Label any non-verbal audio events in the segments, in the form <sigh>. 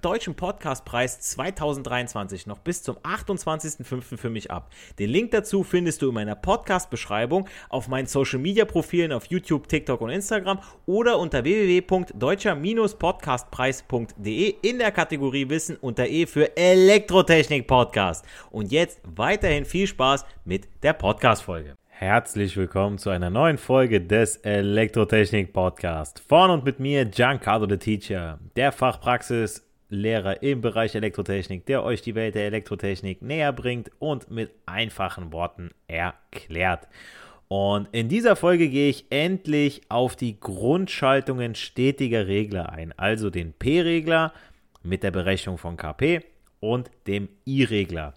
Deutschen Podcastpreis 2023 noch bis zum 28.05. für mich ab. Den Link dazu findest du in meiner Podcast-Beschreibung auf meinen Social-Media-Profilen auf YouTube, TikTok und Instagram oder unter www.deutscher-podcastpreis.de in der Kategorie Wissen unter E für Elektrotechnik Podcast. Und jetzt weiterhin viel Spaß mit der Podcast-Folge. Herzlich willkommen zu einer neuen Folge des Elektrotechnik Podcast. Von und mit mir Giancarlo the Teacher, der Fachpraxis Lehrer im Bereich Elektrotechnik, der euch die Welt der Elektrotechnik näher bringt und mit einfachen Worten erklärt. Und in dieser Folge gehe ich endlich auf die Grundschaltungen stetiger Regler ein, also den P-Regler mit der Berechnung von KP und dem I-Regler.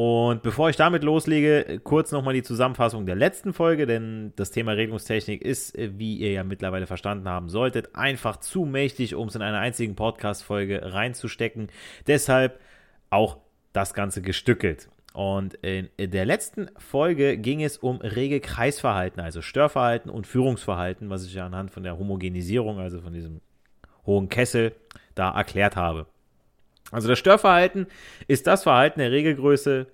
Und bevor ich damit loslege, kurz nochmal die Zusammenfassung der letzten Folge, denn das Thema Regelungstechnik ist, wie ihr ja mittlerweile verstanden haben solltet, einfach zu mächtig, um es in einer einzigen Podcast-Folge reinzustecken. Deshalb auch das Ganze gestückelt. Und in der letzten Folge ging es um rege Kreisverhalten, also Störverhalten und Führungsverhalten, was ich ja anhand von der Homogenisierung, also von diesem hohen Kessel, da erklärt habe. Also das Störverhalten ist das Verhalten der Regelgröße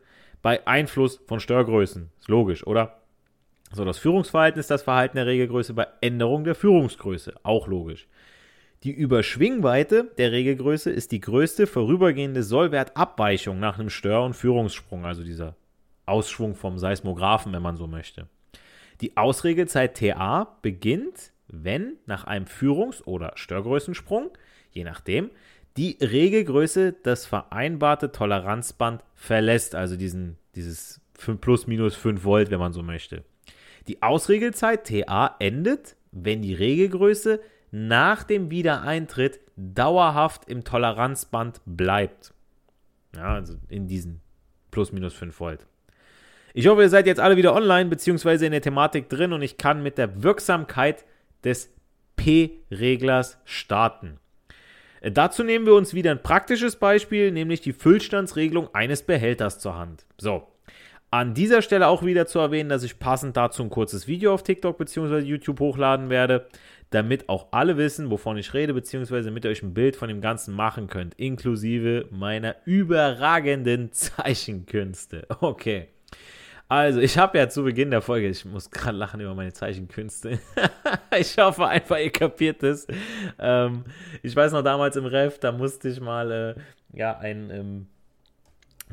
bei Einfluss von Störgrößen. Ist logisch, oder? So, das Führungsverhalten ist das Verhalten der Regelgröße bei Änderung der Führungsgröße. Auch logisch. Die Überschwingweite der Regelgröße ist die größte vorübergehende Sollwertabweichung nach einem Stör- und Führungssprung, also dieser Ausschwung vom Seismographen, wenn man so möchte. Die Ausregelzeit TA beginnt, wenn nach einem Führungs- oder Störgrößensprung, je nachdem, die Regelgröße das vereinbarte Toleranzband verlässt, also diesen, dieses 5 plus minus 5 Volt, wenn man so möchte. Die Ausregelzeit TA endet, wenn die Regelgröße nach dem Wiedereintritt dauerhaft im Toleranzband bleibt. Ja, also in diesen plus minus 5 Volt. Ich hoffe, ihr seid jetzt alle wieder online bzw. in der Thematik drin und ich kann mit der Wirksamkeit des P-Reglers starten. Äh, dazu nehmen wir uns wieder ein praktisches Beispiel, nämlich die Füllstandsregelung eines Behälters zur Hand. So, an dieser Stelle auch wieder zu erwähnen, dass ich passend dazu ein kurzes Video auf TikTok bzw. YouTube hochladen werde, damit auch alle wissen, wovon ich rede, bzw. mit euch ein Bild von dem Ganzen machen könnt, inklusive meiner überragenden <laughs> Zeichenkünste. Okay. Also, ich habe ja zu Beginn der Folge, ich muss gerade lachen über meine Zeichenkünste. <laughs> ich hoffe einfach, ihr kapiert es. Ähm, ich weiß noch damals im Ref, da musste ich mal äh, ja ein ähm,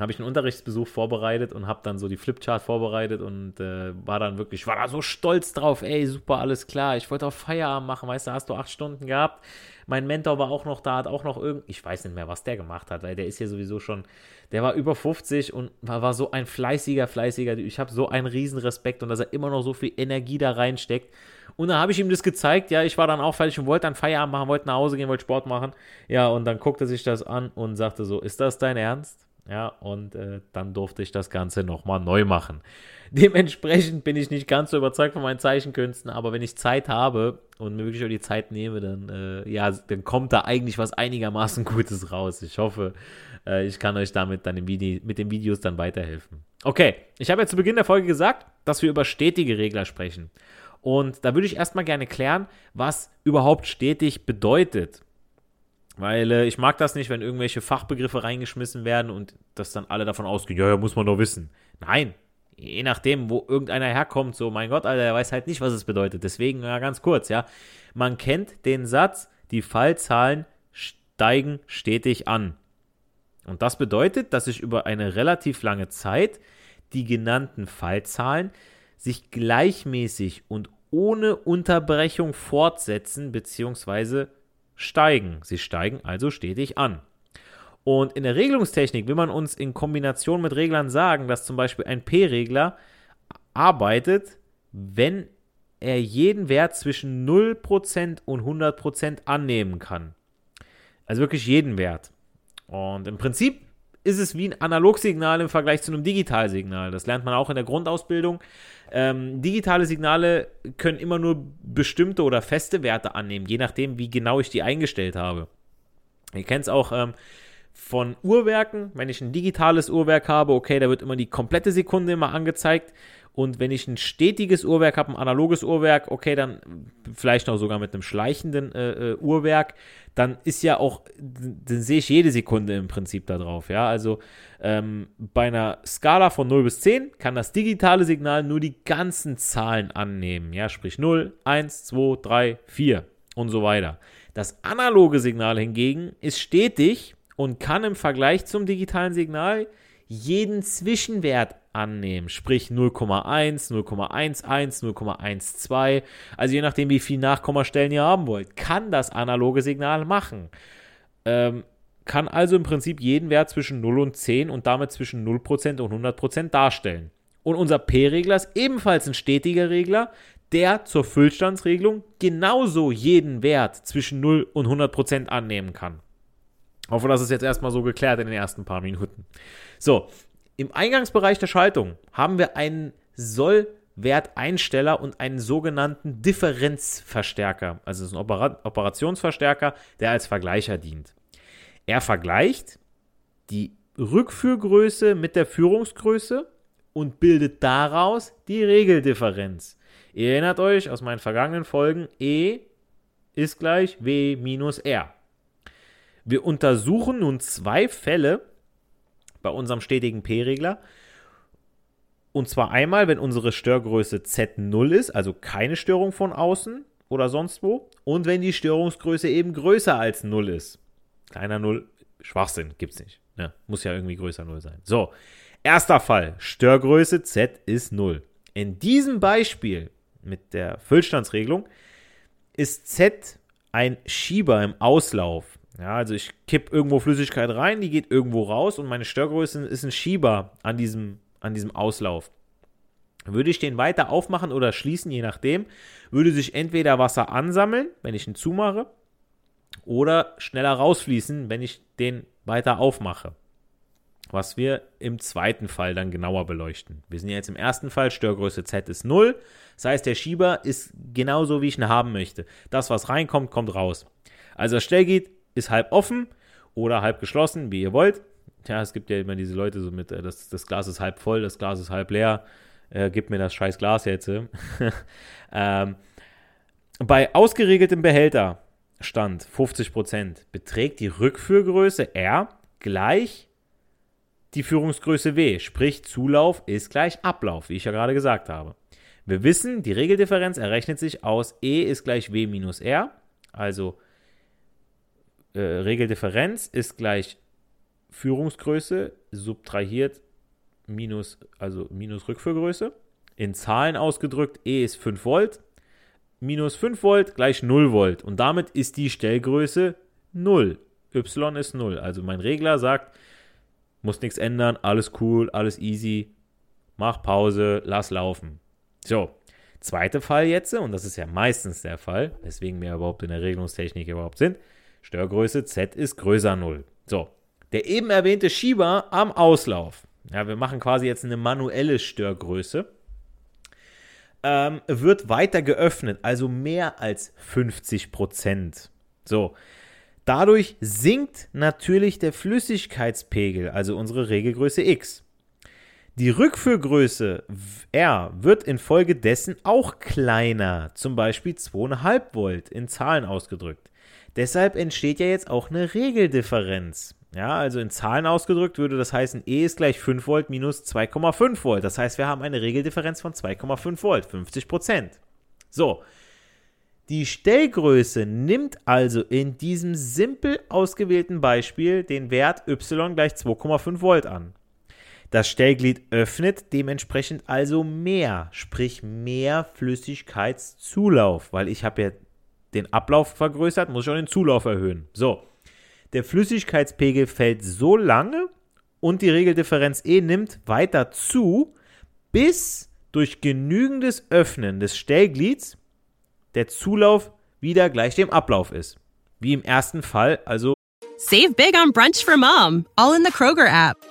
habe ich einen Unterrichtsbesuch vorbereitet und habe dann so die Flipchart vorbereitet und äh, war dann wirklich, war da so stolz drauf, ey, super, alles klar. Ich wollte auch Feierabend machen, weißt du, hast du acht Stunden gehabt. Mein Mentor war auch noch da, hat auch noch irgend, ich weiß nicht mehr, was der gemacht hat, weil der ist ja sowieso schon, der war über 50 und war, war so ein fleißiger, fleißiger. Ich habe so einen riesen Respekt und dass er immer noch so viel Energie da reinsteckt. Und dann habe ich ihm das gezeigt, ja, ich war dann auch fertig und wollte dann Feierabend machen, wollte nach Hause gehen, wollte Sport machen. Ja, und dann guckte sich das an und sagte so, ist das dein Ernst? Ja, und äh, dann durfte ich das Ganze nochmal neu machen. <laughs> Dementsprechend bin ich nicht ganz so überzeugt von meinen Zeichenkünsten, aber wenn ich Zeit habe und mir wirklich auch die Zeit nehme, dann, äh, ja, dann kommt da eigentlich was einigermaßen <laughs> Gutes raus. Ich hoffe, äh, ich kann euch damit dann Video, mit den Videos dann weiterhelfen. Okay, ich habe ja zu Beginn der Folge gesagt, dass wir über stetige Regler sprechen. Und da würde ich erstmal gerne klären, was überhaupt stetig bedeutet. Weil äh, ich mag das nicht, wenn irgendwelche Fachbegriffe reingeschmissen werden und das dann alle davon ausgehen, ja, ja, muss man doch wissen. Nein, je nachdem, wo irgendeiner herkommt, so, mein Gott, Alter, der weiß halt nicht, was es bedeutet. Deswegen, ja, ganz kurz, ja. Man kennt den Satz, die Fallzahlen steigen stetig an. Und das bedeutet, dass sich über eine relativ lange Zeit die genannten Fallzahlen sich gleichmäßig und ohne Unterbrechung fortsetzen bzw steigen. Sie steigen also stetig an. Und in der Regelungstechnik will man uns in Kombination mit Reglern sagen, dass zum Beispiel ein P-Regler arbeitet, wenn er jeden Wert zwischen 0% und 100% annehmen kann. Also wirklich jeden Wert. Und im Prinzip ist es wie ein Analogsignal im Vergleich zu einem Digitalsignal. Das lernt man auch in der Grundausbildung. Ähm, digitale Signale können immer nur bestimmte oder feste Werte annehmen, je nachdem, wie genau ich die eingestellt habe. Ihr kennt es auch ähm, von Uhrwerken. Wenn ich ein digitales Uhrwerk habe, okay, da wird immer die komplette Sekunde immer angezeigt. Und wenn ich ein stetiges Uhrwerk habe, ein analoges Uhrwerk, okay, dann vielleicht noch sogar mit einem schleichenden äh, äh, Uhrwerk, dann ist ja auch, dann sehe ich jede Sekunde im Prinzip da drauf. Ja, also ähm, bei einer Skala von 0 bis 10 kann das digitale Signal nur die ganzen Zahlen annehmen. Ja, sprich 0, 1, 2, 3, 4 und so weiter. Das analoge Signal hingegen ist stetig und kann im Vergleich zum digitalen Signal jeden Zwischenwert annehmen, sprich 0,1, 0,11, 0,12. Also je nachdem, wie viel Nachkommastellen ihr haben wollt, kann das analoge Signal machen. Ähm, kann also im Prinzip jeden Wert zwischen 0 und 10 und damit zwischen 0% und 100% darstellen. Und unser P-Regler ist ebenfalls ein stetiger Regler, der zur Füllstandsregelung genauso jeden Wert zwischen 0 und 100% annehmen kann. Ich hoffe, das ist jetzt erstmal so geklärt in den ersten paar Minuten. So, im Eingangsbereich der Schaltung haben wir einen Sollwerteinsteller und einen sogenannten Differenzverstärker. Also es ist ein Opera Operationsverstärker, der als Vergleicher dient. Er vergleicht die Rückführgröße mit der Führungsgröße und bildet daraus die Regeldifferenz. Ihr erinnert euch aus meinen vergangenen Folgen, E ist gleich W minus R. Wir untersuchen nun zwei Fälle, bei unserem stetigen P-Regler. Und zwar einmal, wenn unsere Störgröße Z0 ist, also keine Störung von außen oder sonst wo. Und wenn die Störungsgröße eben größer als 0 ist. Kleiner 0, Schwachsinn, gibt's nicht. Ja, ne? muss ja irgendwie größer 0 sein. So, erster Fall, Störgröße Z ist 0. In diesem Beispiel mit der Füllstandsregelung ist Z ein Schieber im Auslauf. Ja, also ich kipp irgendwo Flüssigkeit rein, die geht irgendwo raus und meine Störgröße ist ein Schieber an diesem, an diesem Auslauf. Würde ich den weiter aufmachen oder schließen, je nachdem, würde sich entweder Wasser ansammeln, wenn ich ihn zumache, oder schneller rausfließen, wenn ich den weiter aufmache. Was wir im zweiten Fall dann genauer beleuchten. Wir sind ja jetzt im ersten Fall, Störgröße Z ist 0. Das heißt, der Schieber ist genauso, wie ich ihn haben möchte. Das, was reinkommt, kommt raus. Also das Stellgiet ist halb offen oder halb geschlossen, wie ihr wollt. Ja, es gibt ja immer diese Leute so mit, äh, das, das Glas ist halb voll, das Glas ist halb leer. Äh, gib mir das scheiß Glas jetzt. <laughs> ähm, bei ausgeregeltem Behälterstand 50% beträgt die Rückführgröße R gleich die Führungsgröße W, sprich Zulauf ist gleich Ablauf, wie ich ja gerade gesagt habe. Wir wissen, die Regeldifferenz errechnet sich aus E ist gleich W minus R, also äh, Regeldifferenz ist gleich Führungsgröße subtrahiert minus, also minus Rückführgröße. In Zahlen ausgedrückt, E ist 5 Volt, minus 5 Volt gleich 0 Volt. Und damit ist die Stellgröße 0. Y ist 0. Also mein Regler sagt, muss nichts ändern, alles cool, alles easy, mach Pause, lass laufen. So, zweiter Fall jetzt, und das ist ja meistens der Fall, weswegen wir überhaupt in der Regelungstechnik überhaupt sind, Störgröße Z ist größer 0. So, der eben erwähnte Schieber am Auslauf. Ja, wir machen quasi jetzt eine manuelle Störgröße. Ähm, wird weiter geöffnet, also mehr als 50 Prozent. So, dadurch sinkt natürlich der Flüssigkeitspegel, also unsere Regelgröße X. Die Rückführgröße R wird infolgedessen auch kleiner, zum Beispiel 2,5 Volt in Zahlen ausgedrückt. Deshalb entsteht ja jetzt auch eine Regeldifferenz. Ja, also in Zahlen ausgedrückt würde das heißen, E ist gleich 5 Volt minus 2,5 Volt. Das heißt, wir haben eine Regeldifferenz von 2,5 Volt, 50 Prozent. So, die Stellgröße nimmt also in diesem simpel ausgewählten Beispiel den Wert y gleich 2,5 Volt an. Das Stellglied öffnet dementsprechend also mehr, sprich mehr Flüssigkeitszulauf, weil ich habe ja den Ablauf vergrößert, muss ich auch den Zulauf erhöhen. So, der Flüssigkeitspegel fällt so lange und die Regeldifferenz E nimmt weiter zu, bis durch genügendes Öffnen des Stellglieds der Zulauf wieder gleich dem Ablauf ist. Wie im ersten Fall, also Save big on brunch for mom, all in the Kroger app.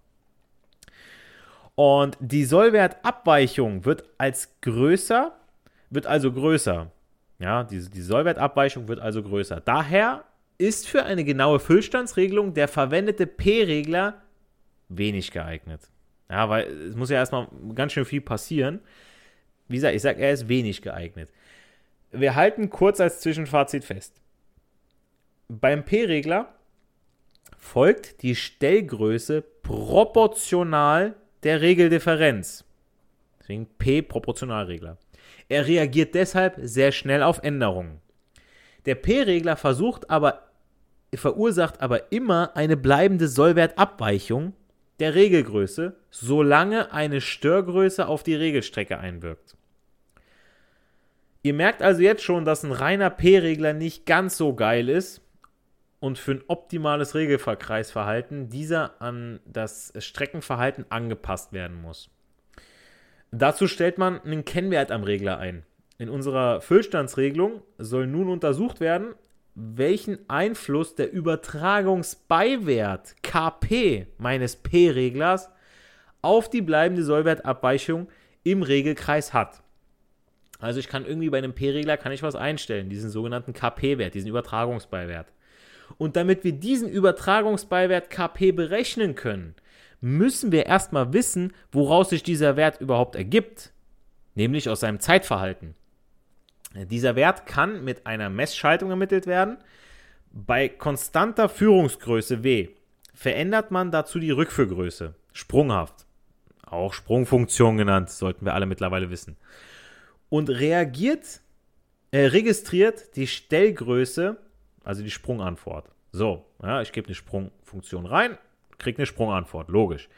Und die Sollwertabweichung wird als größer, wird also größer. Ja, die, die Sollwertabweichung wird also größer. Daher ist für eine genaue Füllstandsregelung der verwendete P-Regler wenig geeignet. Ja, weil es muss ja erstmal ganz schön viel passieren. Wie gesagt, ich sage, er ist wenig geeignet. Wir halten kurz als Zwischenfazit fest. Beim P-Regler folgt die Stellgröße proportional der Regeldifferenz. Deswegen P Proportionalregler. Er reagiert deshalb sehr schnell auf Änderungen. Der P-Regler versucht aber, verursacht aber immer eine bleibende Sollwertabweichung der Regelgröße, solange eine Störgröße auf die Regelstrecke einwirkt. Ihr merkt also jetzt schon, dass ein reiner P-Regler nicht ganz so geil ist und für ein optimales Regelkreisverhalten dieser an das Streckenverhalten angepasst werden muss. Dazu stellt man einen Kennwert am Regler ein. In unserer Füllstandsregelung soll nun untersucht werden, welchen Einfluss der Übertragungsbeiwert KP meines P-Reglers auf die bleibende Sollwertabweichung im Regelkreis hat. Also ich kann irgendwie bei einem P-Regler kann ich was einstellen, diesen sogenannten KP-Wert, diesen Übertragungsbeiwert. Und damit wir diesen Übertragungsbeiwert KP berechnen können, müssen wir erstmal wissen, woraus sich dieser Wert überhaupt ergibt, nämlich aus seinem Zeitverhalten. Dieser Wert kann mit einer Messschaltung ermittelt werden. Bei konstanter Führungsgröße W verändert man dazu die Rückführgröße, sprunghaft. Auch Sprungfunktion genannt, sollten wir alle mittlerweile wissen und reagiert, äh, registriert die Stellgröße, also die Sprungantwort. So, ja, ich gebe eine Sprungfunktion rein, kriege eine Sprungantwort, logisch.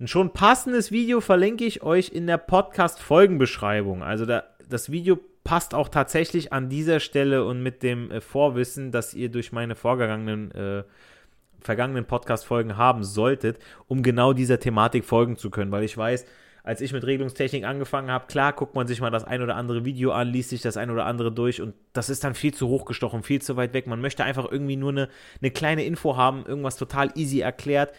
Ein schon passendes Video verlinke ich euch in der Podcast-Folgenbeschreibung. Also da, das Video passt auch tatsächlich an dieser Stelle und mit dem äh, Vorwissen, das ihr durch meine vorgegangenen äh, vergangenen Podcast-Folgen haben solltet, um genau dieser Thematik folgen zu können, weil ich weiß, als ich mit Regelungstechnik angefangen habe, klar, guckt man sich mal das ein oder andere Video an, liest sich das ein oder andere durch und das ist dann viel zu hochgestochen, viel zu weit weg. Man möchte einfach irgendwie nur eine, eine kleine Info haben, irgendwas total easy erklärt.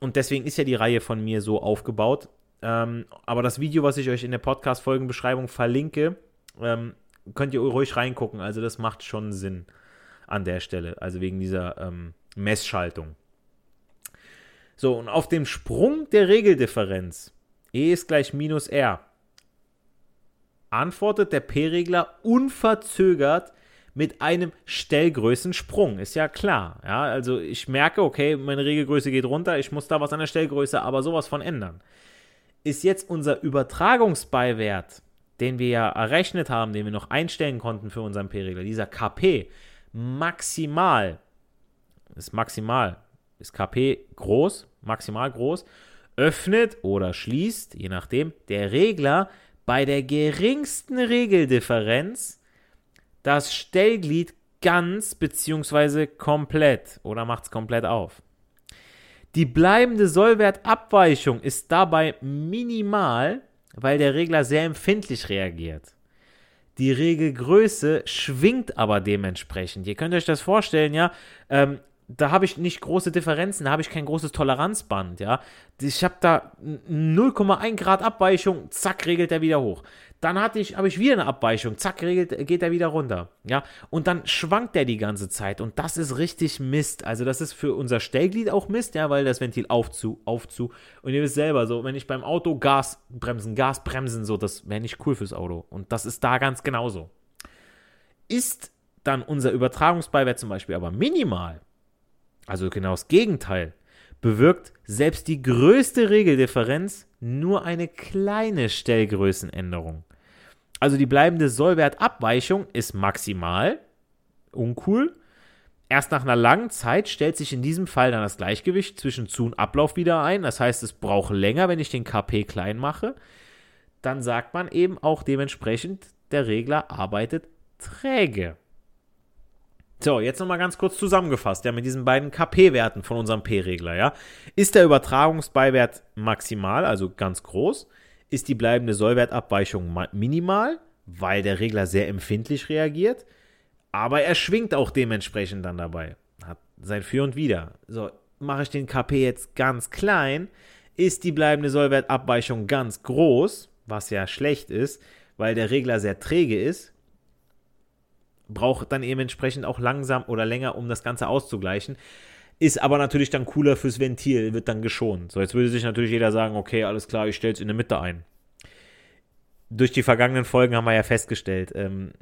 Und deswegen ist ja die Reihe von mir so aufgebaut. Ähm, aber das Video, was ich euch in der Podcast-Folgenbeschreibung verlinke, ähm, könnt ihr ruhig reingucken. Also das macht schon Sinn an der Stelle. Also wegen dieser ähm, Messschaltung. So, und auf dem Sprung der Regeldifferenz E ist gleich minus R. Antwortet der P-Regler unverzögert mit einem Stellgrößensprung. Ist ja klar. Ja, also ich merke, okay, meine Regelgröße geht runter, ich muss da was an der Stellgröße aber sowas von ändern. Ist jetzt unser Übertragungsbeiwert, den wir ja errechnet haben, den wir noch einstellen konnten für unseren P-Regler, dieser KP, maximal, ist maximal, ist KP groß, maximal groß, öffnet oder schließt, je nachdem, der Regler bei der geringsten Regeldifferenz das Stellglied ganz bzw. komplett oder macht es komplett auf. Die bleibende Sollwertabweichung ist dabei minimal, weil der Regler sehr empfindlich reagiert. Die Regelgröße schwingt aber dementsprechend. Ihr könnt euch das vorstellen, ja. Ähm, da habe ich nicht große Differenzen, da habe ich kein großes Toleranzband, ja. Ich habe da 0,1 Grad Abweichung, zack, regelt er wieder hoch. Dann hatte ich, habe ich wieder eine Abweichung, zack, regelt, geht er wieder runter, ja. Und dann schwankt er die ganze Zeit und das ist richtig Mist. Also das ist für unser Stellglied auch Mist, ja, weil das Ventil aufzu, aufzu. Und ihr wisst selber, so, wenn ich beim Auto Gas bremsen, Gas bremsen, so, das wäre nicht cool fürs Auto. Und das ist da ganz genauso. Ist dann unser Übertragungsbeiwert zum Beispiel aber minimal, also genau das Gegenteil, bewirkt selbst die größte Regeldifferenz nur eine kleine Stellgrößenänderung. Also die bleibende Sollwertabweichung ist maximal, uncool, Erst nach einer langen Zeit stellt sich in diesem Fall dann das Gleichgewicht zwischen Zu- und Ablauf wieder ein. Das heißt, es braucht länger, wenn ich den KP klein mache. Dann sagt man eben auch dementsprechend, der Regler arbeitet träge. So, jetzt nochmal ganz kurz zusammengefasst, ja, mit diesen beiden KP-Werten von unserem P-Regler, ja. Ist der Übertragungsbeiwert maximal, also ganz groß? Ist die bleibende Sollwertabweichung minimal, weil der Regler sehr empfindlich reagiert? Aber er schwingt auch dementsprechend dann dabei. Hat sein Für und Wider. So, mache ich den KP jetzt ganz klein, ist die bleibende Sollwertabweichung ganz groß, was ja schlecht ist, weil der Regler sehr träge ist, braucht dann eben entsprechend auch langsam oder länger, um das Ganze auszugleichen. Ist aber natürlich dann cooler fürs Ventil, wird dann geschont. So, jetzt würde sich natürlich jeder sagen, okay, alles klar, ich stelle es in der Mitte ein. Durch die vergangenen Folgen haben wir ja festgestellt, ähm,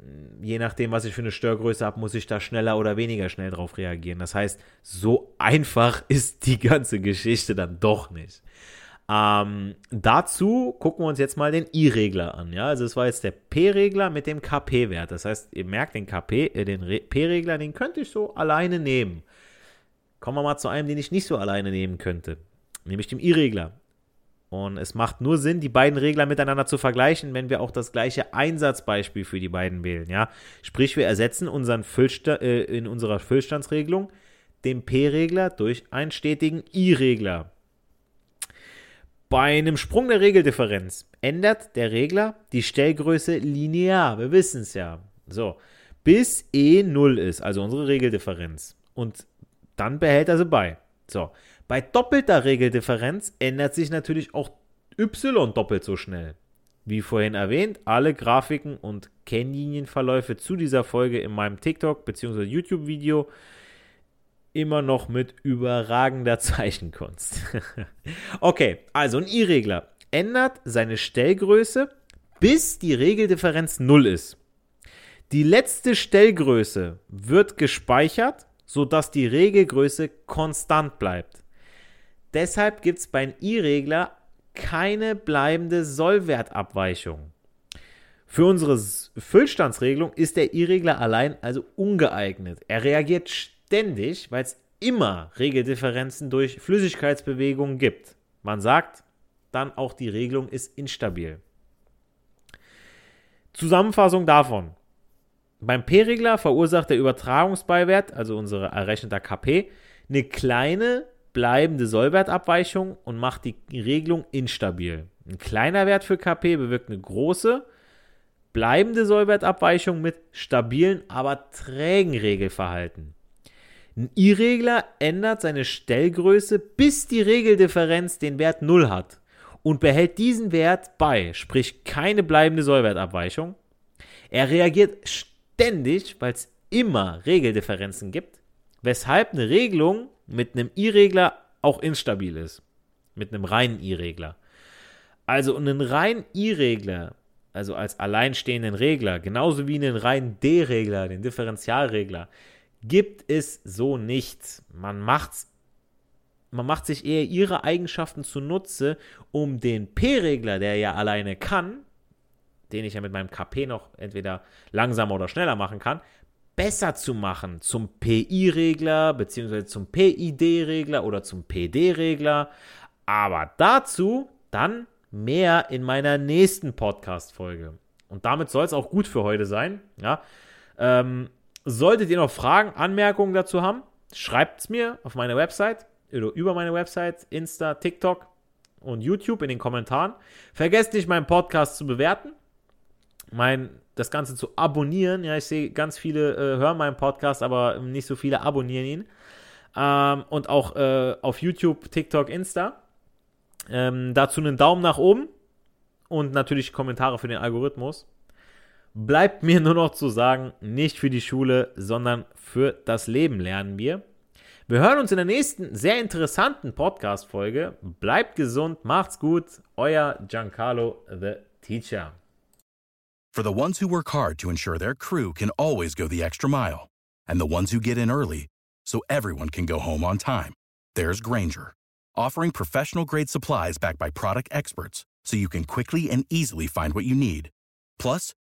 je nachdem, was ich für eine Störgröße habe, muss ich da schneller oder weniger schnell drauf reagieren. Das heißt, so einfach <laughs> ist die ganze Geschichte dann doch nicht. Ähm, dazu gucken wir uns jetzt mal den I-Regler an. Ja, also es war jetzt der P-Regler mit dem KP-Wert. Das heißt, ihr merkt den KP, äh, den P-Regler, den könnte ich so alleine nehmen. Kommen wir mal zu einem, den ich nicht so alleine nehmen könnte, nämlich dem I-Regler. Und es macht nur Sinn, die beiden Regler miteinander zu vergleichen, wenn wir auch das gleiche Einsatzbeispiel für die beiden wählen. Ja? Sprich, wir ersetzen unseren Füllsta äh, in unserer Füllstandsregelung den P-Regler durch einen stetigen I-Regler. Bei einem Sprung der Regeldifferenz ändert der Regler die Stellgröße linear. Wir wissen es ja. So, bis E 0 ist, also unsere Regeldifferenz. Und dann behält er sie bei. So, bei doppelter Regeldifferenz ändert sich natürlich auch Y doppelt so schnell. Wie vorhin erwähnt, alle Grafiken und Kennlinienverläufe zu dieser Folge in meinem TikTok bzw. YouTube-Video immer noch mit überragender <laughs> Zeichenkunst. <laughs> okay, also ein I-Regler ändert seine Stellgröße, bis die Regeldifferenz 0 ist. Die letzte Stellgröße wird gespeichert, sodass die Regelgröße konstant bleibt. Deshalb gibt es beim I-Regler keine bleibende Sollwertabweichung. Für unsere Füllstandsregelung ist der I-Regler allein also ungeeignet. Er reagiert ständig, weil es immer Regeldifferenzen durch Flüssigkeitsbewegungen gibt. Man sagt dann auch, die Regelung ist instabil. Zusammenfassung davon. Beim P-Regler verursacht der Übertragungsbeiwert, also unsere errechnete KP, eine kleine bleibende Sollwertabweichung und macht die Regelung instabil. Ein kleiner Wert für KP bewirkt eine große bleibende Sollwertabweichung mit stabilen, aber trägen Regelverhalten. Ein I-Regler ändert seine Stellgröße, bis die Regeldifferenz den Wert 0 hat und behält diesen Wert bei, sprich keine bleibende Sollwertabweichung. Er reagiert ständig, weil es immer Regeldifferenzen gibt, weshalb eine Regelung mit einem I-Regler auch instabil ist. Mit einem reinen I-Regler. Also einen reinen I-Regler, also als alleinstehenden Regler, genauso wie einen reinen D-Regler, den Differentialregler, gibt es so nicht. Man macht's man macht sich eher ihre Eigenschaften zunutze, um den P-Regler, der ja alleine kann, den ich ja mit meinem KP noch entweder langsamer oder schneller machen kann, besser zu machen zum PI-Regler beziehungsweise zum PID-Regler oder zum PD-Regler. Aber dazu dann mehr in meiner nächsten Podcast-Folge. Und damit soll es auch gut für heute sein. Ja. Ähm, Solltet ihr noch Fragen, Anmerkungen dazu haben, schreibt es mir auf meiner Website oder über meine Website, Insta, TikTok und YouTube in den Kommentaren. Vergesst nicht, meinen Podcast zu bewerten, mein, das Ganze zu abonnieren. Ja, ich sehe, ganz viele äh, hören meinen Podcast, aber nicht so viele abonnieren ihn. Ähm, und auch äh, auf YouTube, TikTok, Insta. Ähm, dazu einen Daumen nach oben und natürlich Kommentare für den Algorithmus bleibt mir nur noch zu sagen, nicht für die Schule, sondern für das Leben lernen wir. Wir hören uns in der nächsten sehr interessanten Podcast-Folge. Bleibt gesund, macht's gut. Euer Giancarlo, the Teacher. For the ones who work hard to ensure their crew can always go the extra mile, and the ones who get in early so everyone can go home on time, there's Granger, offering professional grade supplies backed by product experts so you can quickly and easily find what you need. Plus,